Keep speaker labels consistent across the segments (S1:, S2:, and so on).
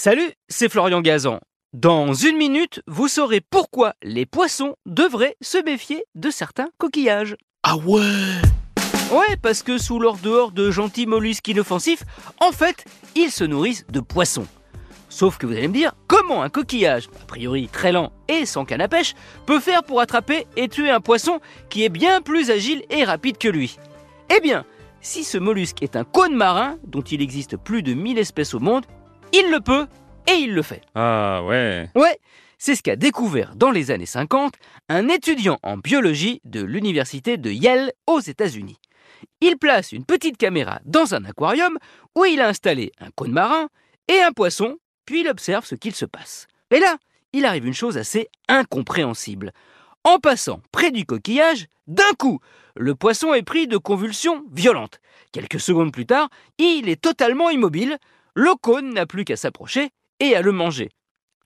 S1: Salut, c'est Florian Gazan. Dans une minute, vous saurez pourquoi les poissons devraient se méfier de certains coquillages.
S2: Ah ouais
S1: Ouais, parce que sous leur dehors de gentils mollusques inoffensifs, en fait, ils se nourrissent de poissons. Sauf que vous allez me dire, comment un coquillage, a priori très lent et sans canne à pêche, peut faire pour attraper et tuer un poisson qui est bien plus agile et rapide que lui? Eh bien, si ce mollusque est un cône marin, dont il existe plus de 1000 espèces au monde, il le peut et il le fait.
S2: Ah ouais
S1: Ouais, c'est ce qu'a découvert dans les années 50 un étudiant en biologie de l'université de Yale aux États-Unis. Il place une petite caméra dans un aquarium où il a installé un cône marin et un poisson, puis il observe ce qu'il se passe. Et là, il arrive une chose assez incompréhensible. En passant près du coquillage, d'un coup, le poisson est pris de convulsions violentes. Quelques secondes plus tard, il est totalement immobile, le cône n'a plus qu'à s'approcher et à le manger.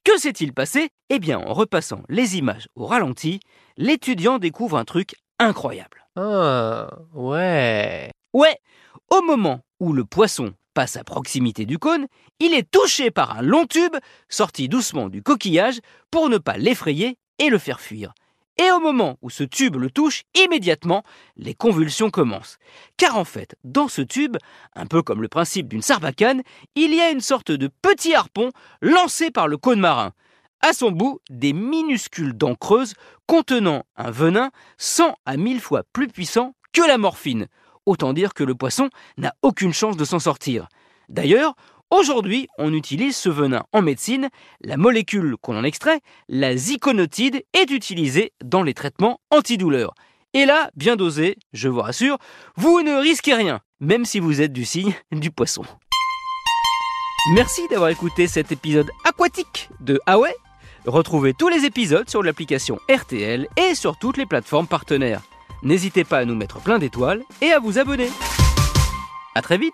S1: Que s'est-il passé? Eh bien, en repassant les images au ralenti, l'étudiant découvre un truc incroyable.
S3: Ah, ouais.
S1: Ouais, au moment où le poisson passe à proximité du cône, il est touché par un long tube sorti doucement du coquillage pour ne pas l'effrayer et le faire fuir. Et au moment où ce tube le touche, immédiatement, les convulsions commencent. Car en fait, dans ce tube, un peu comme le principe d'une sarbacane, il y a une sorte de petit harpon lancé par le cône marin. À son bout, des minuscules dents creuses contenant un venin 100 à 1000 fois plus puissant que la morphine. Autant dire que le poisson n'a aucune chance de s'en sortir. D'ailleurs, aujourd'hui, on utilise ce venin en médecine. La molécule qu'on en extrait, la ziconotide, est utilisée dans les traitements antidouleurs. Et là, bien dosé, je vous rassure, vous ne risquez rien, même si vous êtes du signe du poisson. Merci d'avoir écouté cet épisode aquatique de Ah ouais Retrouvez tous les épisodes sur l'application RTL et sur toutes les plateformes partenaires. N'hésitez pas à nous mettre plein d'étoiles et à vous abonner. À très vite